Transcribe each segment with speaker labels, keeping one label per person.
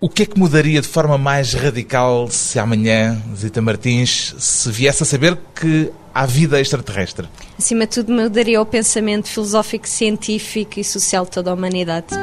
Speaker 1: O que é que mudaria de forma mais radical se amanhã, Zita Martins, se viesse a saber que há vida extraterrestre?
Speaker 2: Acima de tudo, mudaria o pensamento filosófico, científico e social de toda a humanidade.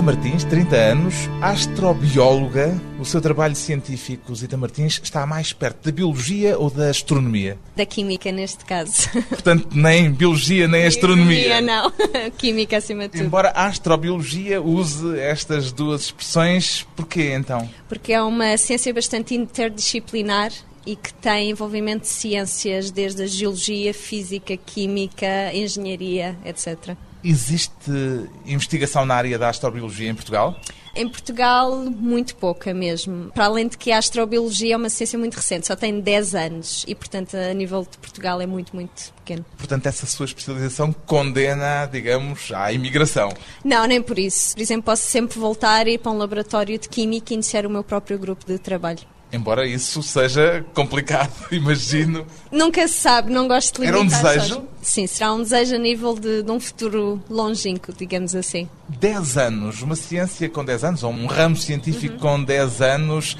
Speaker 1: Zita Martins, 30 anos, astrobióloga. O seu trabalho científico, Zita Martins, está mais perto da biologia ou da astronomia?
Speaker 2: Da química, neste caso.
Speaker 1: Portanto, nem biologia nem astronomia.
Speaker 2: não. química acima de tudo.
Speaker 1: Embora a astrobiologia use estas duas expressões, porquê então?
Speaker 2: Porque é uma ciência bastante interdisciplinar e que tem envolvimento de ciências desde a geologia, física, química, engenharia, etc.
Speaker 1: Existe investigação na área da astrobiologia em Portugal?
Speaker 2: Em Portugal, muito pouca mesmo. Para além de que a astrobiologia é uma ciência muito recente, só tem 10 anos e, portanto, a nível de Portugal é muito, muito pequeno.
Speaker 1: Portanto, essa sua especialização condena, digamos, à imigração?
Speaker 2: Não, nem por isso. Por exemplo, posso sempre voltar e ir para um laboratório de química e iniciar o meu próprio grupo de trabalho.
Speaker 1: Embora isso seja complicado, imagino.
Speaker 2: Nunca se sabe, não gosto de limitar.
Speaker 1: Era um desejo?
Speaker 2: Sim, será um desejo a nível de, de, um futuro longínquo, digamos assim.
Speaker 1: 10 anos, uma ciência com 10 anos, ou um ramo científico uhum. com 10 anos,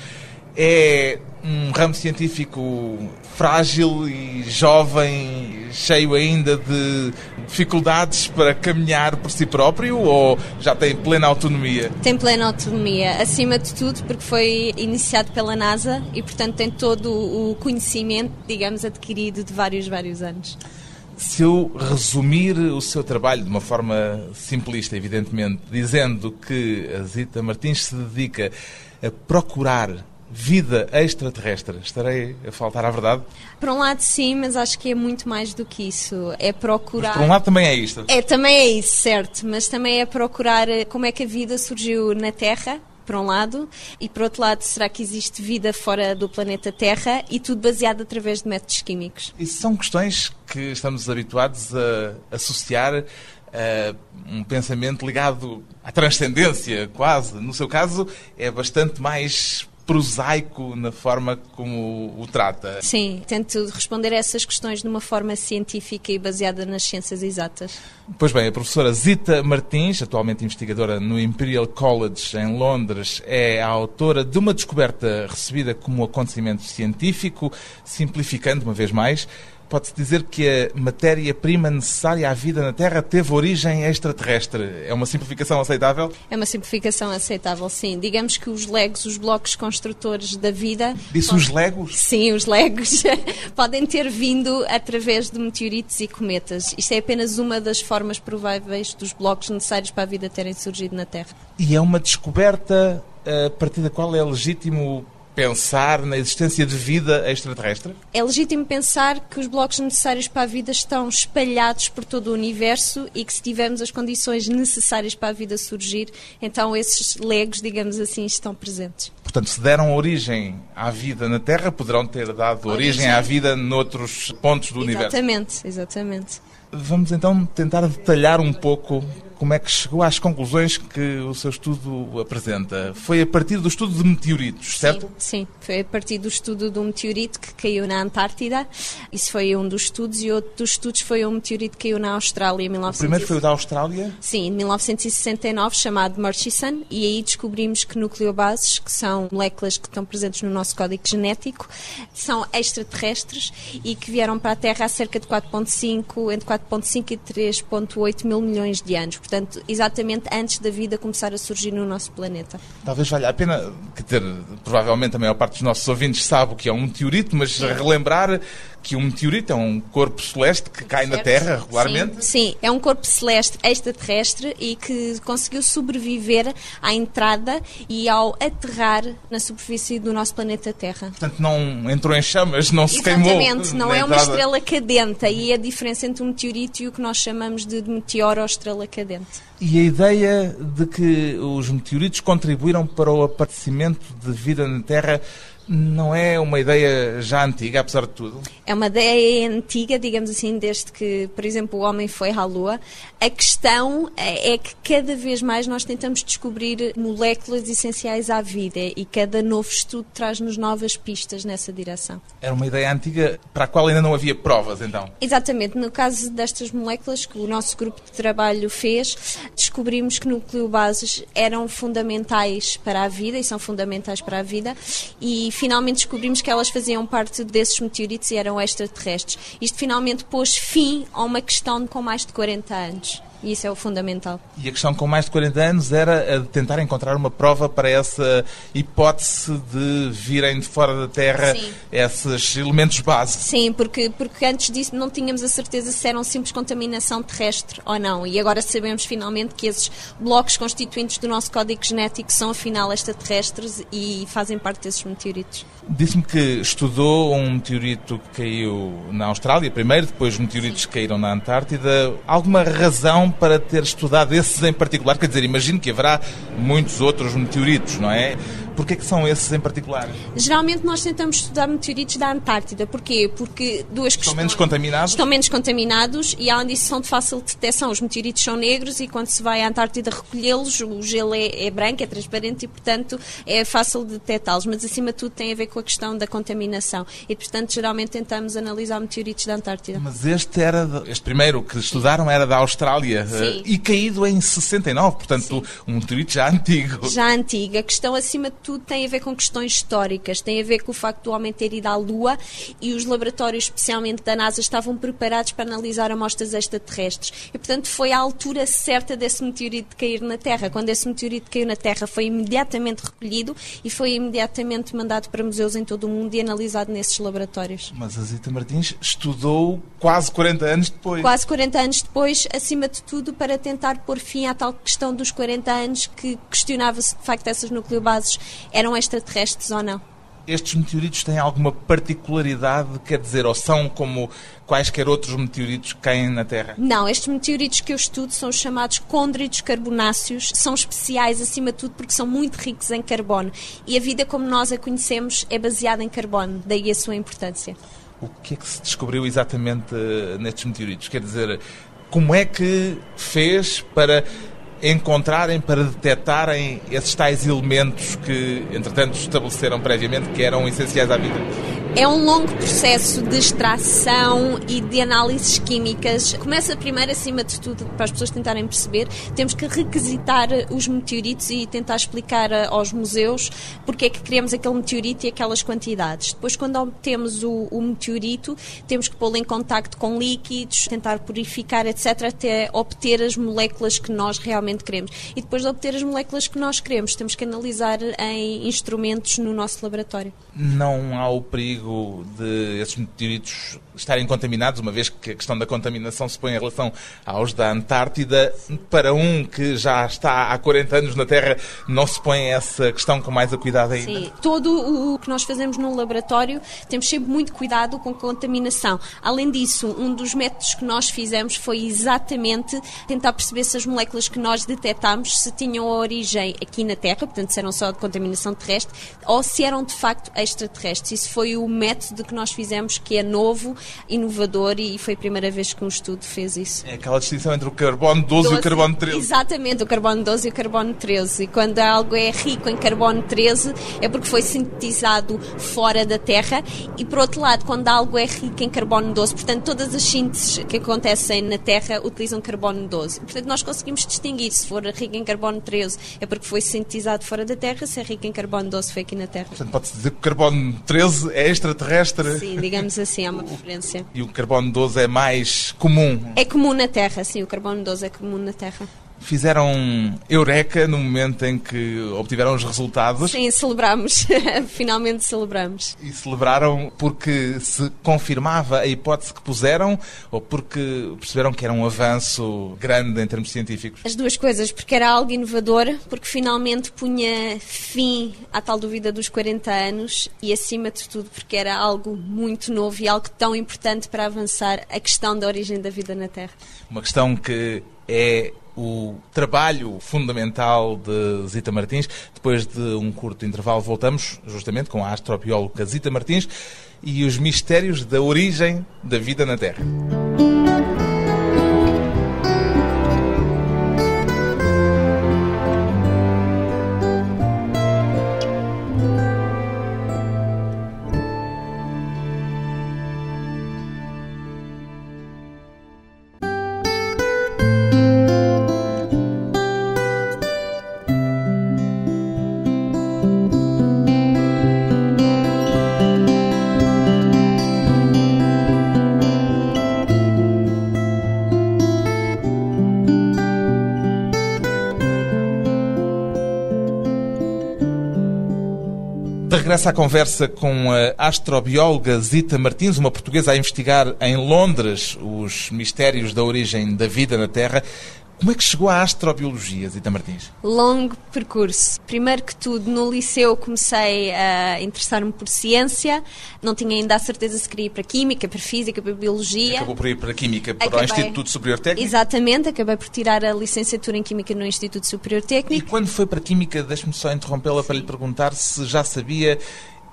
Speaker 1: é um ramo científico frágil e jovem, cheio ainda de dificuldades para caminhar por si próprio ou já tem plena autonomia?
Speaker 2: Tem plena autonomia, acima de tudo, porque foi iniciado pela NASA e, portanto, tem todo o conhecimento, digamos, adquirido de vários, vários anos.
Speaker 1: Se eu resumir o seu trabalho de uma forma simplista, evidentemente, dizendo que a Zita Martins se dedica a procurar vida extraterrestre. Estarei a faltar à verdade?
Speaker 2: Por um lado, sim, mas acho que é muito mais do que isso. É procurar.
Speaker 1: Mas por um lado, também é isto.
Speaker 2: É, também é isso, certo. Mas também é procurar eh, como é que a vida surgiu na Terra. Por um lado, e por outro lado, será que existe vida fora do planeta Terra e tudo baseado através de métodos químicos?
Speaker 1: Isso são questões que estamos habituados a associar Uh, um pensamento ligado à transcendência, quase. No seu caso, é bastante mais prosaico na forma como o trata.
Speaker 2: Sim, tento responder a essas questões de uma forma científica e baseada nas ciências exatas.
Speaker 1: Pois bem, a professora Zita Martins, atualmente investigadora no Imperial College em Londres, é a autora de uma descoberta recebida como acontecimento científico, simplificando uma vez mais, Pode-se dizer que a matéria-prima necessária à vida na Terra teve origem extraterrestre. É uma simplificação aceitável?
Speaker 2: É uma simplificação aceitável, sim. Digamos que os legos, os blocos construtores da vida.
Speaker 1: Disse podem... os legos?
Speaker 2: Sim, os legos podem ter vindo através de meteoritos e cometas. Isto é apenas uma das formas prováveis dos blocos necessários para a vida terem surgido na Terra.
Speaker 1: E é uma descoberta a partir da qual é legítimo pensar na existência de vida extraterrestre?
Speaker 2: É legítimo pensar que os blocos necessários para a vida estão espalhados por todo o universo e que se tivermos as condições necessárias para a vida surgir, então esses legos, digamos assim, estão presentes.
Speaker 1: Portanto, se deram origem à vida na Terra, poderão ter dado origem, origem à vida noutros pontos do
Speaker 2: exatamente,
Speaker 1: universo.
Speaker 2: Exatamente, exatamente.
Speaker 1: Vamos então tentar detalhar um pouco como é que chegou às conclusões que o seu estudo apresenta. Foi a partir do estudo de meteoritos, certo?
Speaker 2: Sim, sim. foi a partir do estudo do meteorito que caiu na Antártida. Isso foi um dos estudos e outro dos estudos foi um meteorito que caiu na Austrália em 1960.
Speaker 1: O primeiro foi o da Austrália?
Speaker 2: Sim, em 1969, chamado Murchison, e aí descobrimos que nucleobases, que são moléculas que estão presentes no nosso código genético, são extraterrestres e que vieram para a Terra há cerca de 4.5, entre 4.5 e 3.8 mil milhões de anos portanto, exatamente antes da vida começar a surgir no nosso planeta.
Speaker 1: Talvez valha a pena, que ter, provavelmente a maior parte dos nossos ouvintes sabe o que é um meteorito, mas relembrar que um meteorito é um corpo celeste que cai
Speaker 2: Certo.
Speaker 1: na Terra regularmente.
Speaker 2: Sim, sim, é um corpo celeste extraterrestre e que conseguiu sobreviver à entrada e ao aterrar na superfície do nosso planeta Terra.
Speaker 1: Portanto, não entrou em chamas, não se queimou.
Speaker 2: Exatamente, não é uma
Speaker 1: entrada.
Speaker 2: estrela cadente. Aí é a diferença entre um meteorito e o que nós chamamos de meteoro ou estrela cadente.
Speaker 1: E a ideia de que os meteoritos contribuíram para o aparecimento de vida na Terra não é uma ideia já antiga, apesar de tudo?
Speaker 2: É uma ideia antiga, digamos assim, desde que, por exemplo, o homem foi à Lua. A questão é que cada vez mais nós tentamos descobrir moléculas essenciais à vida e cada novo estudo traz-nos novas pistas nessa direção.
Speaker 1: Era uma ideia antiga para a qual ainda não havia provas, então.
Speaker 2: Exatamente, no caso destas moléculas que o nosso grupo de trabalho fez, descobrimos que nucleobases eram fundamentais para a vida e são fundamentais para a vida e finalmente descobrimos que elas faziam parte desses meteoritos e eram extraterrestres. Isto finalmente pôs fim a uma questão com mais de 40 anos. E isso é o fundamental.
Speaker 1: E a questão com mais de 40 anos era a de tentar encontrar uma prova para essa hipótese de virem de fora da Terra
Speaker 2: Sim.
Speaker 1: esses elementos base.
Speaker 2: Sim, porque, porque antes disso não tínhamos a certeza se eram simples contaminação terrestre ou não. E agora sabemos finalmente que esses blocos constituintes do nosso código genético são afinal extraterrestres e fazem parte desses meteoritos.
Speaker 1: Disse-me que estudou um meteorito que caiu na Austrália primeiro, depois meteoritos que caíram na Antártida. Alguma razão para ter estudado esses em particular? Quer dizer, imagino que haverá muitos outros meteoritos, não é? Porquê que são esses em particular?
Speaker 2: Geralmente nós tentamos estudar meteoritos da Antártida. Porquê? Porque duas
Speaker 1: Estão
Speaker 2: questões.
Speaker 1: menos contaminados?
Speaker 2: Estão menos contaminados e, além disso, são de fácil detecção. Os meteoritos são negros e, quando se vai à Antártida recolhê-los, o gelo é, é branco, é transparente e, portanto, é fácil de detectá-los. Mas, acima de tudo, tem a ver com a questão da contaminação. E, portanto, geralmente tentamos analisar meteoritos da Antártida.
Speaker 1: Mas este era, de- este primeiro que estudaram era da Austrália
Speaker 2: Sim.
Speaker 1: eh, e caído em 69, portanto um meteorito já antigo.
Speaker 2: já antiga. A questão, acima de tudo, tem a ver com questões históricas, tem a ver com o facto do homem ter ido à Lua e os laboratórios, especialmente da NASA, estavam preparados para analisar amostras extraterrestres. E, portanto, foi a altura certa desse meteorito cair na Terra. Quando esse meteorito caiu na Terra, foi imediatamente recolhido e foi imediatamente mandado para museus em todo o mundo e analisado nesses laboratórios.
Speaker 1: Mas a Zita Martins estudou quase 40 anos depois.
Speaker 2: Quase 40 anos depois, acima de tudo, para tentar pôr fim à tal questão dos 40 anos que questionava se de facto essas nucleobases eram extraterrestres ou não.
Speaker 1: Estes meteoritos têm alguma particularidade, quer dizer, ou são como quaisquer outros meteoritos que caem na Terra?
Speaker 2: Não, estes meteoritos que eu estudo são os chamados côndritos carbonáceos. São especiais, acima de tudo, porque são muito ricos em carbono. E a vida como nós a conhecemos é baseada em carbono, daí a sua importância.
Speaker 1: O que é que se descobriu exatamente eh, nestes meteoritos? Quer dizer, como é que fez para encontrarem, para detectarem esses tais elementos que, entretanto, estabeleceram previamente que eram essenciais à vida?
Speaker 2: É um longo processo de extração e de análises químicas. Começa primeiro, acima de tudo, para as pessoas tentarem perceber, temos que requisitar os meteoritos e tentar explicar eh, aos museus porque é que queremos aquele meteorito e aquelas quantidades. Depois, quando obtemos o, o meteorito, temos que pô-lo em contacto com líquidos, tentar purificar, etc., até obter as moléculas que nós realmente queremos. E depois de obter as moléculas que nós queremos, temos que analisar em instrumentos no nosso laboratório.
Speaker 1: Não há o perigo de esses meteoritos estarem contaminados, uma vez que a questão da contaminação se põe em relação aos da Antártida. Para um que já está há 40 anos na Terra, não se põe essa questão com mais acuidado ainda?
Speaker 2: Sim, todo o que nós fazemos no laboratório temos sempre muito cuidado com a contaminação. Além disso, um dos métodos que nós fizemos foi exatamente tentar perceber se as moléculas que nós detectámos se tinham a origem aqui na Terra, portanto, se eram só de contaminação terrestre, ou se eram de facto extraterrestres. Isso foi o método que nós fizemos, que é novo, inovador e foi a primeira vez que um estudo fez isso.
Speaker 1: É aquela distinção entre o carbono 12, e o
Speaker 2: 12,
Speaker 1: carbono 13.
Speaker 2: Exatamente, o carbono 12 e o carbono 13. E quando algo é rico em carbono 13 é porque foi sintetizado fora da Terra e, por outro lado, quando algo é rico em carbono 12, portanto, todas as sínteses que acontecem na Terra utilizam carbono 12. Portanto, nós conseguimos distinguir se for rico em carbono 13 é porque foi sintetizado fora da Terra, se é rico em carbono 12 foi aqui na Terra.
Speaker 1: Portanto, pode-se dizer que o carbono 13 é extraterrestre
Speaker 2: Sim, digamos assim, há uma preferência.
Speaker 1: E o carbono 12 é mais comum.
Speaker 2: É comum na Terra, sim, o carbono 12 é comum na Terra.
Speaker 1: Fizeram eureka no momento em que obtiveram os resultados.
Speaker 2: Sim, celebramos. Finalmente celebramos.
Speaker 1: E celebraram porque se confirmava a hipótese que puseram ou porque perceberam que era um avanço grande em termos científicos?
Speaker 2: As duas coisas, porque era algo inovador, porque finalmente punha fim à tal dúvida dos 40 anos e, acima de tudo, porque era algo muito novo e algo tão importante para avançar a questão da origem da vida na Terra.
Speaker 1: Uma questão que é o trabalho fundamental de Zita Martins. Depois de um curto intervalo, voltamos justamente com a astrobióloga Zita Martins e os mistérios da origem da vida na Terra. Regressa à conversa com a astrobióloga Zita Martins, uma portuguesa a investigar em Londres os mistérios da origem da vida na Terra. Como é que chegou à astrobiologia, Zita Martins?
Speaker 2: Longo percurso. Primeiro que tudo, no liceu comecei a interessar-me por ciência. Não tinha ainda a certeza se queria ir para Química, para Física, para Biologia.
Speaker 1: Acabou por ir para Química, para acabei... o Instituto Superior Técnico?
Speaker 2: Exatamente, acabei por tirar a licenciatura em Química no Instituto Superior Técnico.
Speaker 1: E quando foi para Química, deixe-me só interrompê-la para lhe perguntar se já sabia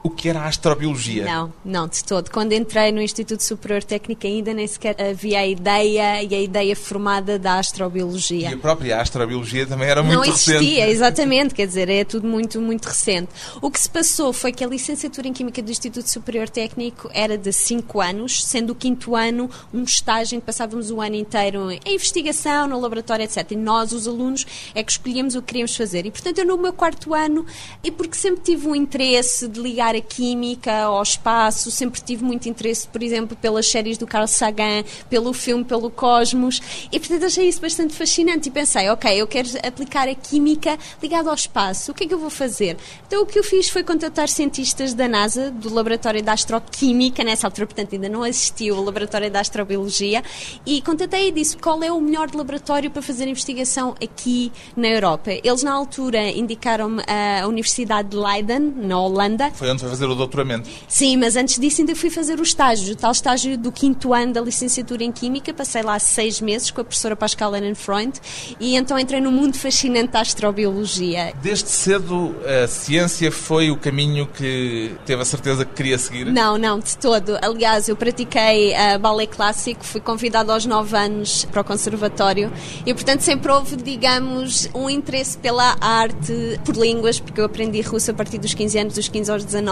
Speaker 1: o que era a astrobiologia.
Speaker 2: Não, não, de todo. Quando entrei no Instituto Superior Técnico ainda nem sequer havia a ideia e a ideia formada da astrobiologia.
Speaker 1: E a própria astrobiologia também era muito
Speaker 2: recente.
Speaker 1: Não
Speaker 2: existia, exatamente, quer dizer, é tudo muito, muito recente. O que se passou foi que a licenciatura em Química do Instituto Superior Técnico era de 5 anos, sendo o quinto ano um estágio em que passávamos o ano inteiro em investigação, no laboratório, etc. E nós, os alunos, é que escolhíamos o que queríamos fazer. E, portanto, eu no meu quarto ano, e porque sempre tive um interesse de ligar química, ao espaço, sempre tive muito interesse, por exemplo, pelas séries do Carl Sagan, pelo filme, pelo Cosmos, e portanto achei isso bastante fascinante e pensei, ok, eu quero aplicar a química ligada ao espaço, o que é que eu vou fazer? Então o que eu fiz foi contatar cientistas da NASA, do Laboratório de Astroquímica, nessa altura, portanto ainda não existia o Laboratório de Astrobiologia, e contatei e disse qual é o melhor laboratório para fazer investigação aqui na Europa. Eles na altura indicaram-me a Universidade de Leiden, na Holanda.
Speaker 1: Foi onde foi fazer o doutoramento.
Speaker 2: Sim, mas antes disso ainda fui fazer o estágio, o tal estágio do quinto ano da licenciatura em Química. Passei lá seis meses com a professora Pascal Freund e então entrei no mundo fascinante da astrobiologia.
Speaker 1: Desde cedo a ciência foi o caminho que teve a certeza que queria seguir?
Speaker 2: Não, não, de todo. Aliás, eu pratiquei uh, ballet clássico, fui convidada aos nove anos para o conservatório e, portanto, sempre houve, digamos, um interesse pela arte, por línguas, porque eu aprendi russo a partir dos 15 anos, dos 15 aos 19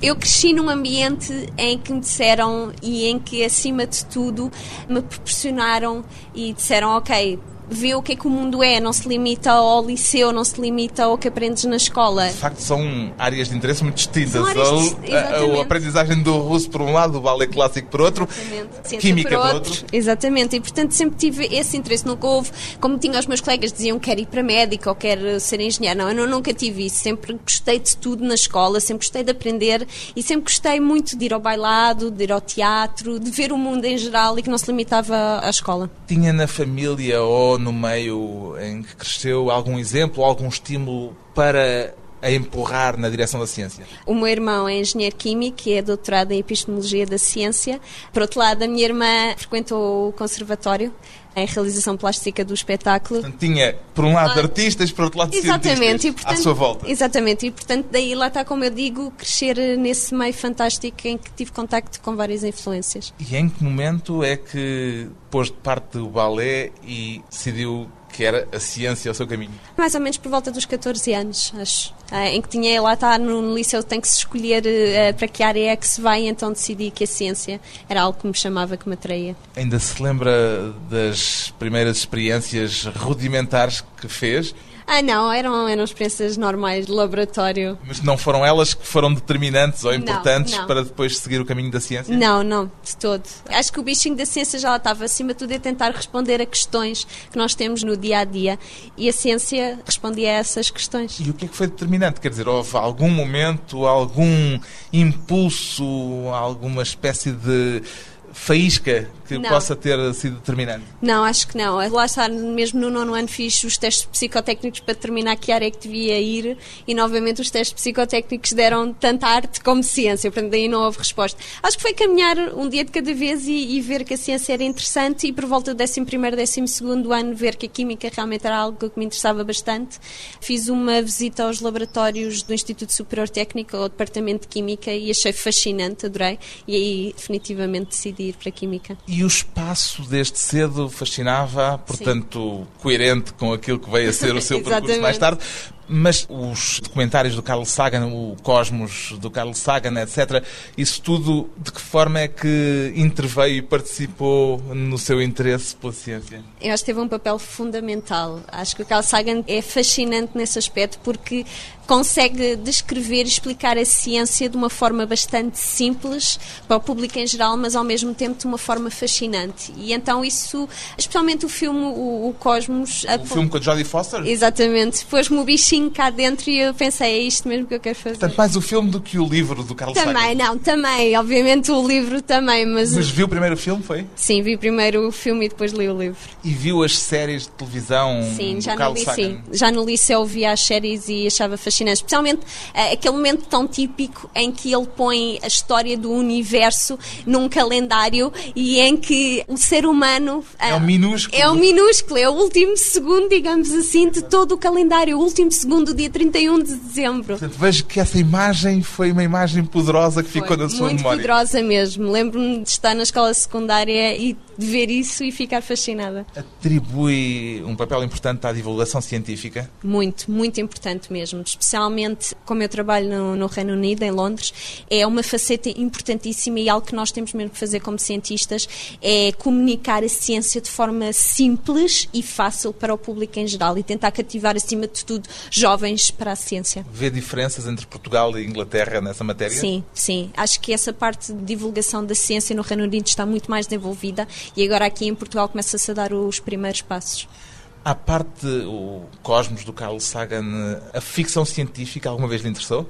Speaker 2: eu cresci num ambiente em que me disseram e em que, acima de tudo, me proporcionaram e disseram: Ok, vê o que é que o mundo é, não se limita ao liceu, não se limita ao que aprendes na escola.
Speaker 1: De facto, são áreas de interesse muito distintas. A, a, aprendizagem do russo por um lado, o ballet clássico por outro, química por, por outro. outro.
Speaker 2: Exatamente, e portanto sempre tive esse interesse. Nunca houve, como tinha os meus colegas, diziam quero ir para médica ou quero ser engenheiro. Não, eu nunca tive isso. Sempre gostei de tudo na escola, sempre gostei de aprender e sempre gostei muito de ir ao bailado, de ir ao teatro, de ver o mundo em geral e que não se limitava à escola.
Speaker 1: Tinha na família ou no meio em que cresceu algum exemplo, algum estímulo para a empurrar na direção da ciência?
Speaker 2: O meu irmão é engenheiro químico e é doutorado em epistemologia da ciência. Por outro lado, a minha irmã frequentou o conservatório em realização plástica do espetáculo.
Speaker 1: Portanto, tinha, por um lado, ah, artistas, por outro lado, exatamente, cientistas e, portanto, à sua volta.
Speaker 2: Exatamente, e portanto, daí lá está, como eu digo, crescer nesse meio fantástico em que tive contacto com várias influências.
Speaker 1: E em que momento é que pôs de parte o balé e decidiu que era a ciência ao seu caminho?
Speaker 2: Mais ou menos por volta dos 14 anos, acho. Ah, em que tinha, lá está, no liceu tem que se escolher uh, para que área é que se vai, então decidi que a ciência era algo que me chamava, que me atraía.
Speaker 1: Ainda se lembra das primeiras experiências rudimentares que fez?
Speaker 2: Ah, não, eram, eram experiências normais de laboratório.
Speaker 1: Mas não foram elas que foram determinantes ou
Speaker 2: Não,
Speaker 1: importantes
Speaker 2: não.
Speaker 1: para depois seguir o caminho da ciência?
Speaker 2: Não, não, de todo. Acho que o bichinho da ciência já estava acima de tudo a tentar responder a questões que nós temos no dia a dia e a ciência respondia a essas questões.
Speaker 1: E o que é que foi determinante? Quer dizer, houve algum momento, algum impulso, alguma espécie de faísca que
Speaker 2: Não.
Speaker 1: possa ter sido determinante?
Speaker 2: Não, acho que não. Lá está, mesmo no nono ano fiz os testes psicotécnicos para determinar que área é que devia ir e novamente os testes psicotécnicos deram tanto arte como ciência, portanto daí não houve resposta. Acho que foi caminhar um dia de cada vez e, e ver que a ciência era interessante e por volta do 11º, 12º ano ver que a química realmente era algo que me interessava bastante. Fiz uma visita aos laboratórios do Instituto Superior Técnico, ao Departamento de Química e achei fascinante, adorei e aí definitivamente decidi ir para a Química.
Speaker 1: E o espaço desde cedo fascinava, portanto, coerente com aquilo que veio a ser o seu percurso mais tarde. Mas os documentários do Carl Sagan, o Cosmos do Carl Sagan, etc., isso tudo, de que forma é que interveio e participou no seu interesse pela ciência?
Speaker 2: Eu acho que teve um papel fundamental. Acho que o Carl Sagan é fascinante nesse aspecto porque consegue descrever e explicar a ciência de uma forma bastante simples para o público em geral, mas ao mesmo tempo de uma forma fascinante. E então isso, especialmente o filme O, o Cosmos...
Speaker 1: O filme com a Jodie Foster?
Speaker 2: Exatamente. Pôs-me o bichinho cá dentro e eu pensei, é isto mesmo que eu quero fazer.
Speaker 1: Portanto, mais o filme do que o livro do Carl
Speaker 2: Também,
Speaker 1: Sagan.
Speaker 2: não, também. Obviamente o livro também, mas...
Speaker 1: Mas viu o primeiro filme, foi?
Speaker 2: Sim, vi primeiro o filme e depois li o livro.
Speaker 1: E viu as séries de televisão
Speaker 2: Sim, já
Speaker 1: Carl
Speaker 2: no, liceu, já no liceu via as séries e achava fascinante, especialmente eh, aquele momento tão típico em que ele põe a história do universo num calendário e em que o ser humano
Speaker 1: É
Speaker 2: ah,
Speaker 1: um minúsculo.
Speaker 2: é o minúsculo, é o último segundo, digamos assim, de todo o calendário, o último segundo, dia 31 de dezembro.
Speaker 1: Portanto, vejo que essa imagem foi uma imagem poderosa que ficou
Speaker 2: Foi
Speaker 1: na sua
Speaker 2: muito
Speaker 1: memória.
Speaker 2: poderosa mesmo. Lembro-me de estar na escola secundária e de ver isso e ficar fascinada.
Speaker 1: Atribui um papel importante à divulgação científica.
Speaker 2: Muito, muito importante mesmo. Especialmente como eu trabalho no, no Reino Unido, em Londres, é uma faceta importantíssima e algo que nós temos mesmo que fazer como cientistas é comunicar a ciência de forma simples e fácil para o público em geral e tentar cativar, acima de tudo, jovens para a ciência.
Speaker 1: Vê diferenças entre Portugal e Inglaterra nessa matéria?
Speaker 2: Sim, sim. Acho que essa parte de divulgação da ciência no Reino Unido está muito mais desenvolvida e agora aqui em Portugal começa-se a dar os primeiros passos.
Speaker 1: À parte o Cosmos do Carl Sagan, a ficção científica alguma vez lhe interessou?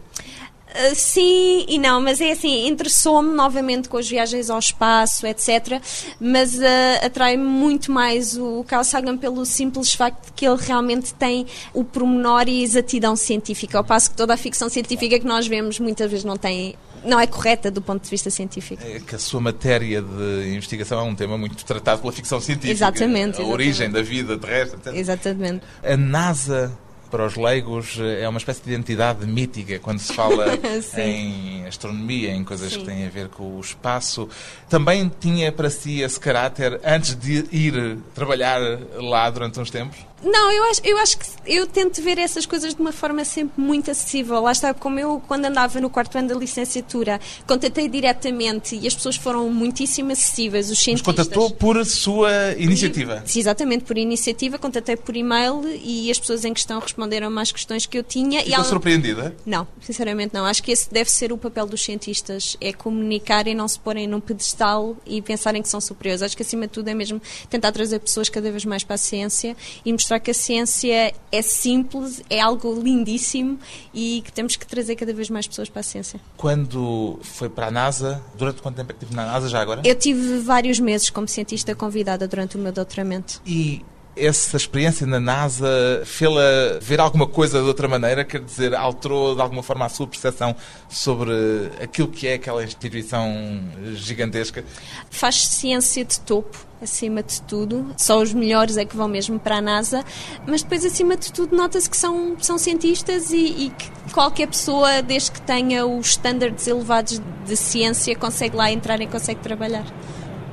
Speaker 2: Uh, sim e não, mas é assim, interessou-me novamente com as viagens ao espaço, etc. Mas uh, atrai-me muito mais o Carl Sagan pelo simples facto de que ele realmente tem o pormenor e a exatidão científica, ao passo que toda a ficção científica que nós vemos muitas vezes não tem. Não é correta do ponto de vista científico.
Speaker 1: É que a sua matéria de investigação é um tema muito tratado pela ficção científica.
Speaker 2: Exatamente,
Speaker 1: A
Speaker 2: exatamente.
Speaker 1: origem da vida terrestre, etc.
Speaker 2: Exatamente.
Speaker 1: A NASA, para os leigos, é uma espécie de identidade mítica quando se fala em astronomia, em coisas
Speaker 2: Sim.
Speaker 1: que têm a ver com o espaço. Também tinha para si esse caráter antes de ir trabalhar lá durante uns tempos?
Speaker 2: Não, eu acho, eu acho que eu tento ver essas coisas de uma forma sempre muito acessível. Lá está, como eu, quando andava no quarto ano da licenciatura, contatei diretamente e as pessoas foram muitíssimo acessíveis, os
Speaker 1: Mas
Speaker 2: cientistas.
Speaker 1: contatou por sua iniciativa.
Speaker 2: Sim, exatamente, por iniciativa, contatei por e-mail e as pessoas em questão responderam às questões que eu tinha. e
Speaker 1: Ficou
Speaker 2: ela-
Speaker 1: surpreendida?
Speaker 2: Não, sinceramente não. Acho que esse deve ser o papel dos cientistas, é comunicar e não se porem num pedestal e pensarem que são superiores. Acho que acima de tudo é mesmo tentar trazer pessoas cada vez mais para a ciência e mostrar que a ciência é simples, é algo lindíssimo e que temos que trazer cada vez mais pessoas para a ciência.
Speaker 1: Quando foi para a NASA, durante quanto tempo é que estive na NASA já agora?
Speaker 2: Eu tive vários meses como cientista convidada durante o meu doutoramento.
Speaker 1: E essa experiência na NASA fê-la ver alguma coisa de outra maneira? Quer dizer, alterou de alguma forma a sua percepção sobre aquilo que é aquela instituição gigantesca?
Speaker 2: Faz ciência de topo, acima de tudo. Só os melhores é que vão mesmo para a NASA. Mas depois, acima de tudo, nota-se que são, são cientistas e, e que qualquer pessoa, desde que tenha os estándares elevados de ciência, consegue lá entrar e consegue trabalhar.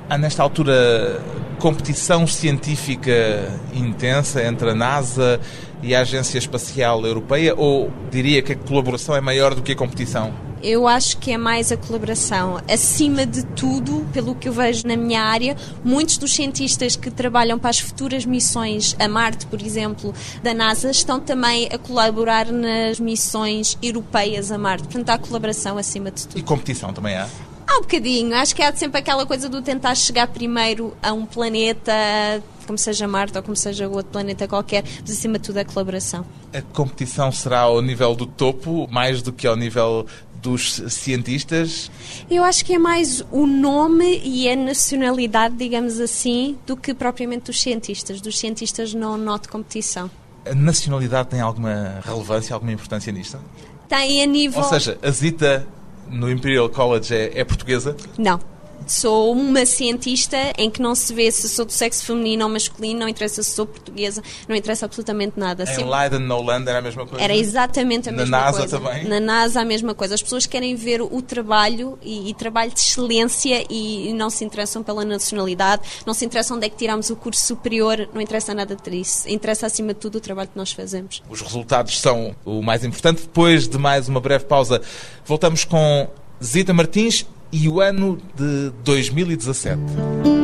Speaker 1: Há nesta altura competição científica intensa entre a NASA e a Agência Espacial Europeia ou diria que a colaboração é maior do que a competição?
Speaker 2: Eu acho que é mais a colaboração. Acima de tudo, pelo que eu vejo na minha área, muitos dos cientistas que trabalham para as futuras missões a Marte, por exemplo, da NASA, estão também a colaborar nas missões europeias a Marte. Portanto, há colaboração acima de tudo.
Speaker 1: E competição também há?
Speaker 2: Há um bocadinho. Acho que há sempre aquela coisa do tentar chegar primeiro a um planeta, como seja Marte ou como seja outro planeta qualquer, mas acima de tudo a colaboração.
Speaker 1: A competição será ao nível do topo, mais do que ao nível dos cientistas?
Speaker 2: Eu acho que é mais o nome e a nacionalidade, digamos assim, do que propriamente dos cientistas. Dos cientistas não noto competição.
Speaker 1: A nacionalidade tem alguma relevância, alguma importância nisto?
Speaker 2: Tem a nível.
Speaker 1: Ou seja, a Zita no Imperial College é, é portuguesa?
Speaker 2: Não. Sou uma cientista em que não se vê se sou do sexo feminino ou masculino, não interessa se sou portuguesa, não interessa absolutamente nada.
Speaker 1: Em Sempre... Leiden, no Land, era a mesma coisa?
Speaker 2: Era exatamente a
Speaker 1: Na
Speaker 2: mesma
Speaker 1: NASA
Speaker 2: coisa.
Speaker 1: também?
Speaker 2: Na NASA a mesma coisa. As pessoas querem ver o trabalho e, e, trabalho de excelência e não se interessam pela nacionalidade, não se interessam onde é que tiramos o curso superior, não interessa nada disso. Interessa acima de tudo o trabalho que nós fazemos.
Speaker 1: Os resultados são o mais importante. Depois de mais uma breve pausa, voltamos com Zita Martins e o ano de 2017.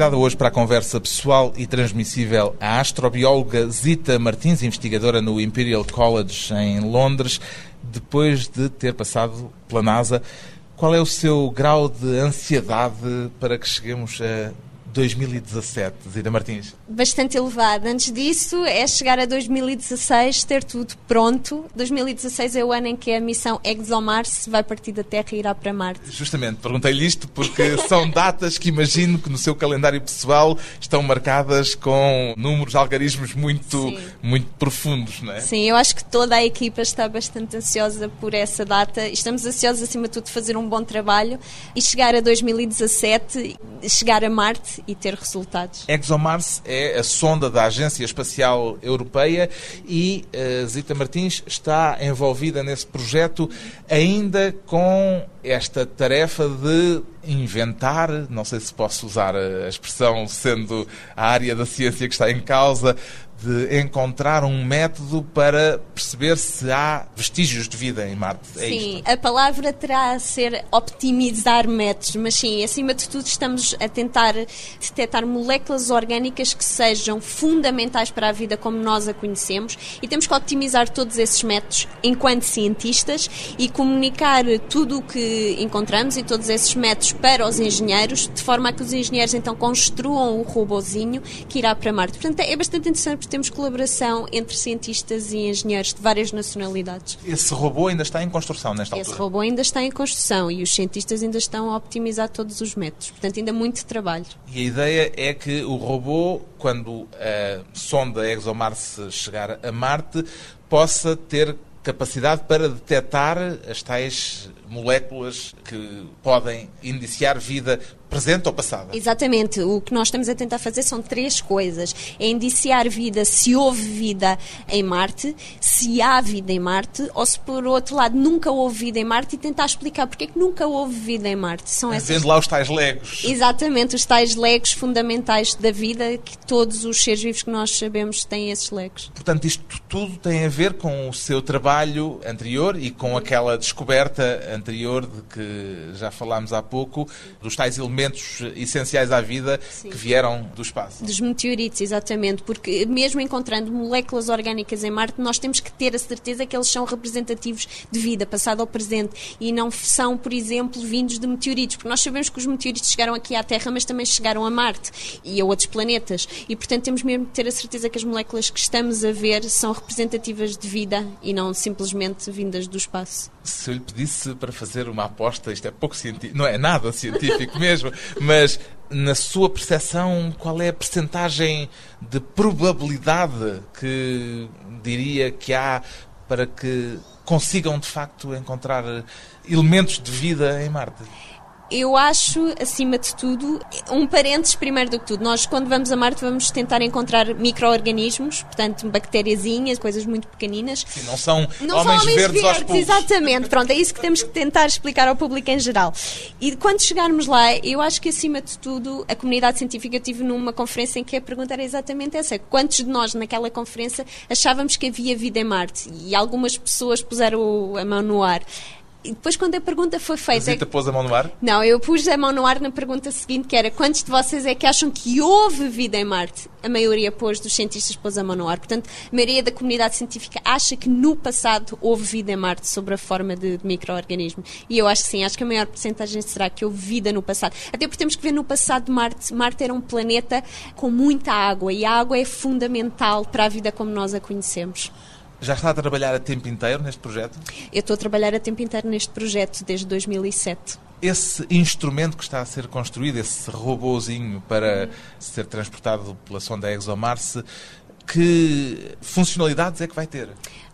Speaker 1: Convidada hoje para a conversa pessoal e transmissível a astrobióloga Zita Martins, investigadora no Imperial College em Londres, depois de ter passado pela NASA. Qual é o seu grau de ansiedade para que cheguemos a 2017, Zita Martins?
Speaker 2: Bastante elevado. Antes disso, é chegar a 2016, ter tudo pronto. 2016 é o ano em que a missão ExoMars vai partir da Terra e irá para Marte.
Speaker 1: Justamente, perguntei-lhe isto porque são datas que imagino que no seu calendário pessoal estão marcadas com números, algarismos muito, muito profundos, não é?
Speaker 2: Sim, eu acho que toda a equipa está bastante ansiosa por essa data. Estamos ansiosos, acima de tudo, de fazer um bom trabalho e chegar a 2017, chegar a Marte e ter resultados.
Speaker 1: ExoMars é a sonda da Agência Espacial Europeia e uh, Zita Martins está envolvida nesse projeto ainda com esta tarefa de inventar, não sei se posso usar a expressão sendo a área da ciência que está em causa, de encontrar um método para perceber se há vestígios de vida em Marte.
Speaker 2: É sim, isto? a palavra terá a ser optimizar métodos, mas sim, acima de tudo estamos a tentar detectar moléculas orgânicas que sejam fundamentais para a vida como nós a conhecemos e temos que optimizar todos esses métodos enquanto cientistas e comunicar tudo o que encontramos e todos esses métodos para os engenheiros, de forma a que os engenheiros então construam o robozinho que irá para Marte. Portanto, é bastante interessante temos colaboração entre cientistas e engenheiros de várias nacionalidades.
Speaker 1: Esse robô ainda está em construção nesta
Speaker 2: altura? Esse robô ainda está em construção e os cientistas ainda estão a optimizar todos os métodos. Portanto, ainda muito trabalho.
Speaker 1: E a ideia é que o robô, quando a sonda ExoMars chegar a Marte, possa ter capacidade para detectar as tais moléculas que podem iniciar vida presente ou passada.
Speaker 2: Exatamente. O que nós estamos a tentar fazer são três coisas. É indiciar vida se houve vida em Marte, se há vida em Marte, ou se por outro lado nunca houve vida em Marte e tentar explicar porque é que nunca houve vida em Marte.
Speaker 1: São essas... Vendo lá os tais legos.
Speaker 2: Exatamente, os tais legos fundamentais da vida que todos os seres vivos que nós sabemos têm esses legos.
Speaker 1: Portanto, isto tudo tem a ver com o seu trabalho anterior e com aquela descoberta anterior de que já falámos há pouco, dos tais elementos essenciais à vida Sim. que vieram do espaço.
Speaker 2: Dos meteoritos, exatamente, porque mesmo encontrando moléculas orgânicas em Marte, nós temos que ter a certeza que eles são representativos de vida, passado ou presente, e não são, por exemplo, vindos de meteoritos, porque nós sabemos que os meteoritos chegaram aqui à Terra, mas também chegaram a Marte e a outros planetas, e portanto temos mesmo que ter a certeza que as moléculas que estamos a ver são representativas de vida e não simplesmente vindas do espaço.
Speaker 1: Se eu lhe pedisse para fazer uma aposta, isto é pouco científico, não é nada científico mesmo. Mas na sua percepção, qual é a percentagem de probabilidade que diria que há para que consigam de facto encontrar elementos de vida em Marte?
Speaker 2: Eu acho, acima de tudo, um parênteses primeiro do que tudo. Nós, quando vamos a Marte, vamos tentar encontrar micro-organismos, portanto, bactériazinhas, coisas muito pequeninas.
Speaker 1: Sim, não são
Speaker 2: não
Speaker 1: homens,
Speaker 2: são homens
Speaker 1: verdes,
Speaker 2: verdes, exatamente. Pronto, é isso que temos que tentar explicar ao público em geral. E quando chegarmos lá, eu acho que, acima de tudo, a comunidade científica, eu tive numa conferência em que a pergunta era exatamente essa. Quantos de nós, naquela conferência, achávamos que havia vida em Marte? E algumas pessoas puseram a mão no ar. E depois, quando a pergunta foi
Speaker 1: A
Speaker 2: feita.
Speaker 1: Zita pôs a mão no ar?
Speaker 2: Não, eu pus a mão no ar na pergunta seguinte, que era quantos de vocês é que acham que houve vida em Marte? A maioria pôs, dos cientistas pôs a mão no ar. Portanto, a maioria da comunidade científica acha que no passado houve vida em Marte sob a forma de, de micro-organismo. E eu acho que sim, acho que a maior porcentagem será que houve vida no passado. Até porque temos que ver no passado Marte. Marte era um planeta com muita água e a água é fundamental para a vida como nós a conhecemos.
Speaker 1: Já está a trabalhar a tempo inteiro neste projeto?
Speaker 2: Eu estou a trabalhar a tempo inteiro neste projeto desde 2007.
Speaker 1: Esse instrumento que está a ser construído, esse robôzinho para ser transportado pela sonda ExoMars, que funcionalidades é que vai ter?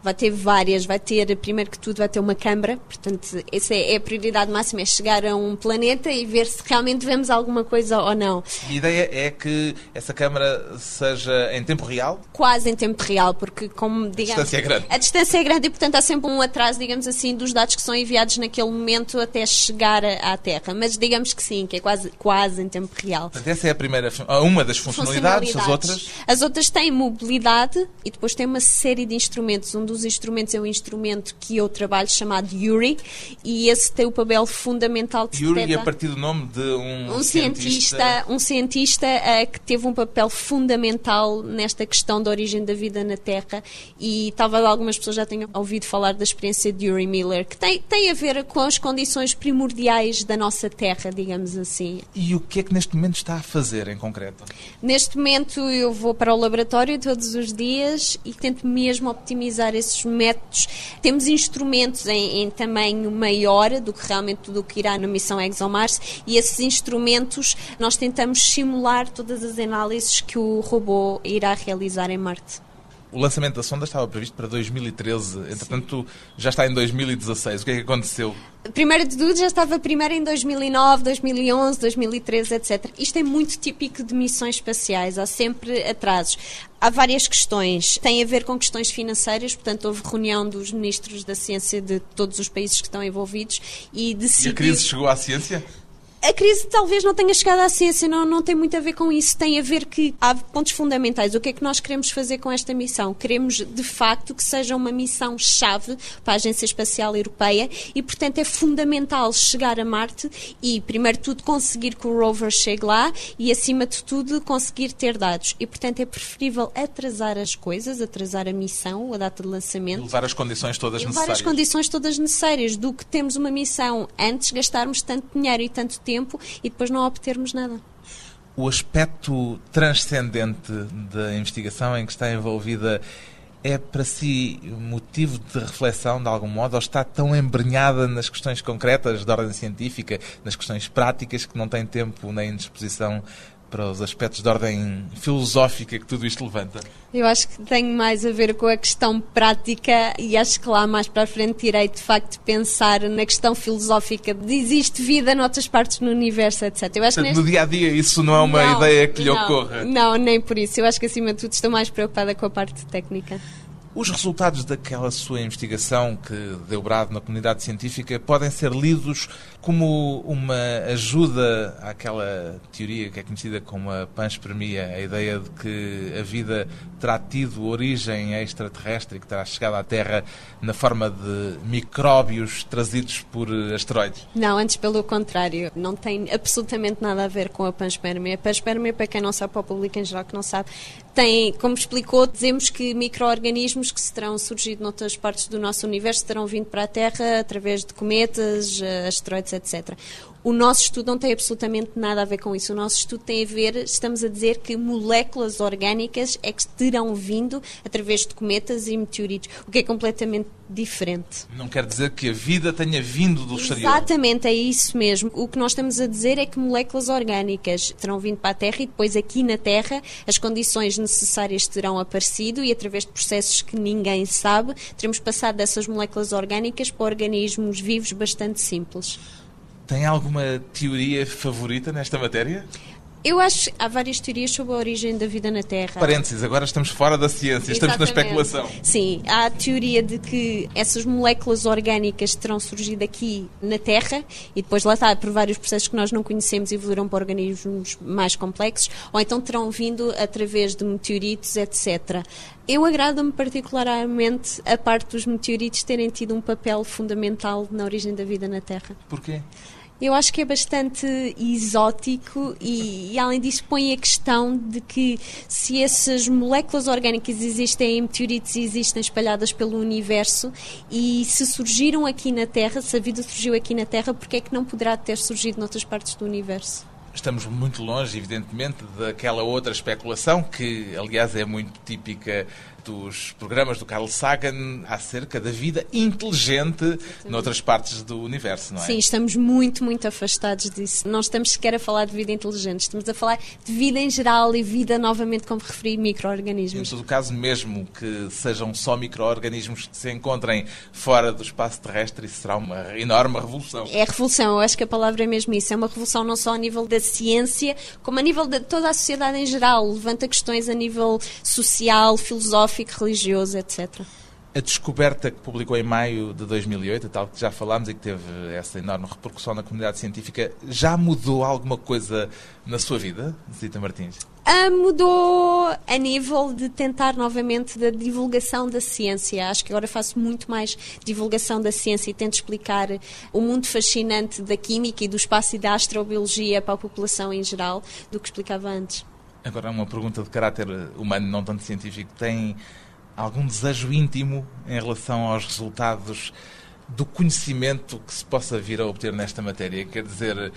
Speaker 2: Vai ter várias, vai ter, primeiro que tudo, vai ter uma câmara, portanto, essa é, é a prioridade máxima, é chegar a um planeta e ver se realmente vemos alguma coisa ou não.
Speaker 1: A ideia é que essa câmara seja em tempo real?
Speaker 2: Quase em tempo real, porque como, digamos...
Speaker 1: A distância é grande.
Speaker 2: A distância é grande e, portanto, há sempre um atraso, digamos assim, dos dados que são enviados naquele momento até chegar à Terra, mas digamos que sim, que é quase, quase em tempo real.
Speaker 1: Portanto, essa é a primeira, uma das funcionalidades, as outras?
Speaker 2: As outras têm mobilidade e depois tem uma série de instrumentos. Um dos instrumentos é um instrumento que eu trabalho chamado Yuri e esse tem o papel fundamental de
Speaker 1: Yuri
Speaker 2: detectar-
Speaker 1: a partir do nome de um,
Speaker 2: um cientista, um cientista eh, que teve um papel fundamental nesta questão da origem da vida na Terra e talvez algumas pessoas já tenham ouvido falar da experiência de Yuri Miller, que tem, tem a ver com as condições primordiais da nossa Terra, digamos assim.
Speaker 1: E o que é que neste momento está a fazer em concreto?
Speaker 2: Neste momento eu vou para o laboratório todos os dias e tento mesmo optimizar esses métodos. Temos instrumentos em, em tamanho maior do que realmente tudo o que irá na missão ExoMars e esses instrumentos nós tentamos simular todas as análises que o robô irá realizar em Marte.
Speaker 1: O lançamento da sonda estava previsto para 2013, entretanto já está em 2016. O que é que aconteceu?
Speaker 2: Primeiro de tudo, já estava primeiro em 2009, 2011, 2013, etc. Isto é muito típico de missões espaciais, há sempre atrasos. Há várias questões. Tem a ver com questões financeiras, portanto, houve reunião dos ministros da ciência de todos os países que estão envolvidos e
Speaker 1: E
Speaker 2: decidiu...
Speaker 1: a crise chegou à ciência?
Speaker 2: A crise talvez não tenha chegado à ciência, não, não tem muito a ver com isso. Tem a ver que há pontos fundamentais. O que é que nós queremos fazer com esta missão? Queremos, de facto, que seja uma missão-chave para a Agência Espacial Europeia e, portanto, é fundamental chegar a Marte e, primeiro de tudo, conseguir que o rover chegue lá e, acima de tudo, conseguir ter dados. E, portanto, é preferível atrasar as coisas, atrasar a missão, a data de
Speaker 1: E
Speaker 2: lançamento
Speaker 1: levar as condições todas
Speaker 2: levar
Speaker 1: necessárias?
Speaker 2: as condições todas necessárias do que temos uma missão antes gastarmos tanto dinheiro e tanto tempo e depois não obtermos nada.
Speaker 1: O aspecto transcendente da investigação em que está envolvida é para si motivo de reflexão de algum modo ou está tão embrenhada nas questões concretas de ordem científica, nas questões práticas que não tem tempo nem disposição para os aspectos de ordem filosófica que tudo isto levanta?
Speaker 2: Eu acho que tem mais a ver com a questão prática e acho que lá mais para a frente irei de facto pensar na questão filosófica de existe vida noutras partes do universo, etc. Eu acho
Speaker 1: Portanto, no dia a dia isso não é uma
Speaker 2: Não,
Speaker 1: ideia que lhe
Speaker 2: não,
Speaker 1: ocorra.
Speaker 2: Não, nem por isso. Eu acho que acima de tudo estou mais preocupada com a parte técnica.
Speaker 1: Os resultados daquela sua investigação que deu brado na comunidade científica podem ser lidos como uma ajuda àquela teoria que é conhecida como a panspermia, a ideia de que a vida terá tido origem extraterrestre e que terá chegado à Terra na forma de micróbios trazidos por asteroides.
Speaker 2: Não, antes pelo contrário. Não tem absolutamente nada a ver com a panspermia. A panspermia, para quem não sabe, para o público em geral que não sabe, tem, como explicou, dizemos que micro-organismos que se terão surgido noutras partes do nosso universo terão vindo para a Terra através de cometas, eh, asteroides, etc. O nosso estudo não tem absolutamente nada a ver com isso. O nosso estudo tem a ver, estamos a dizer que moléculas orgânicas é que terão vindo através de cometas e meteoritos, o que é completamente diferente.
Speaker 1: Não quer dizer que a vida tenha vindo do exterior.
Speaker 2: Exatamente, é isso mesmo. O que nós estamos a dizer é que moléculas orgânicas terão vindo para a Terra e depois aqui na Terra as condições necessárias terão aparecido e através de processos que ninguém sabe, teremos passado dessas moléculas orgânicas para organismos vivos bastante simples.
Speaker 1: Tem alguma teoria favorita nesta matéria?
Speaker 2: Eu acho que há várias teorias sobre a origem da vida na Terra.
Speaker 1: Parênteses, agora estamos fora da ciência, estamos
Speaker 2: Exatamente.
Speaker 1: na especulação.
Speaker 2: Sim, há a teoria de que essas moléculas orgânicas terão surgido aqui na Terra e depois lá está, por vários processos que nós não conhecemos, evoluíram para organismos mais complexos, ou então terão vindo através de meteoritos, etc. Eu agrada-me particularmente a parte dos meteoritos terem tido um papel fundamental na origem da vida na Terra.
Speaker 1: Porquê?
Speaker 2: Eu acho que é bastante exótico e, e, além disso, põe a questão de que se essas moléculas orgânicas existem em meteoritos e existem espalhadas pelo universo e se surgiram aqui na Terra, se a vida surgiu aqui na Terra, porque é que não poderá ter surgido noutras partes do universo?
Speaker 1: Estamos muito longe, evidentemente, daquela outra especulação que, aliás, é muito típica dos programas do Carl Sagan acerca da vida inteligente Exatamente. noutras partes do universo, não é?
Speaker 2: Sim, estamos muito, muito afastados disso. Não estamos sequer a falar de vida inteligente, estamos a falar de vida em geral e vida, novamente, como referi, micro-organismos.
Speaker 1: Em todo caso, mesmo que sejam só micro-organismos que se encontrem fora do espaço terrestre, isso será uma enorme revolução.
Speaker 2: É revolução, eu acho que a palavra é mesmo isso. É uma revolução não só a nível da ciência, como a nível de toda a sociedade em geral. Levanta questões a nível social, filosófico, religioso, etc.
Speaker 1: A descoberta que publicou em maio de 2008, tal que já falámos e que teve essa enorme repercussão na comunidade científica, já mudou alguma coisa na sua vida, Zita Martins?
Speaker 2: Ah, mudou a nível de tentar novamente da divulgação da ciência. Acho que agora faço muito mais divulgação da ciência e tento explicar o mundo fascinante da química e do espaço e da astrobiologia para a população em geral do que explicava antes.
Speaker 1: Agora, uma pergunta de caráter humano, não tanto científico. Tem algum desejo íntimo em relação aos resultados do conhecimento que se possa vir a obter nesta matéria? Quer dizer,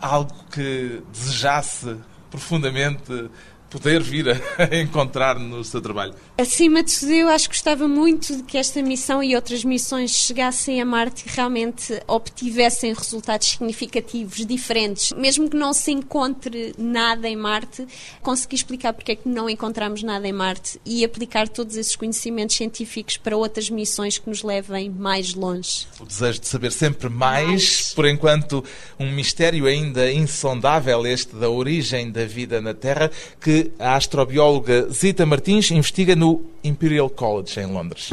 Speaker 1: algo que desejasse profundamente poder vir a encontrar no seu trabalho?
Speaker 2: Acima de tudo, eu acho que gostava muito de que esta missão e outras missões chegassem a Marte e realmente obtivessem resultados significativos, diferentes. Mesmo que não se encontre nada em Marte, conseguir explicar porque é que não encontramos nada em Marte e aplicar todos esses conhecimentos científicos para outras missões que nos levem mais longe.
Speaker 1: O desejo de saber sempre mais, mais. por enquanto, um mistério ainda insondável, este da origem da vida na Terra, a astrobióloga Zita Martins investiga no Imperial College, em Londres.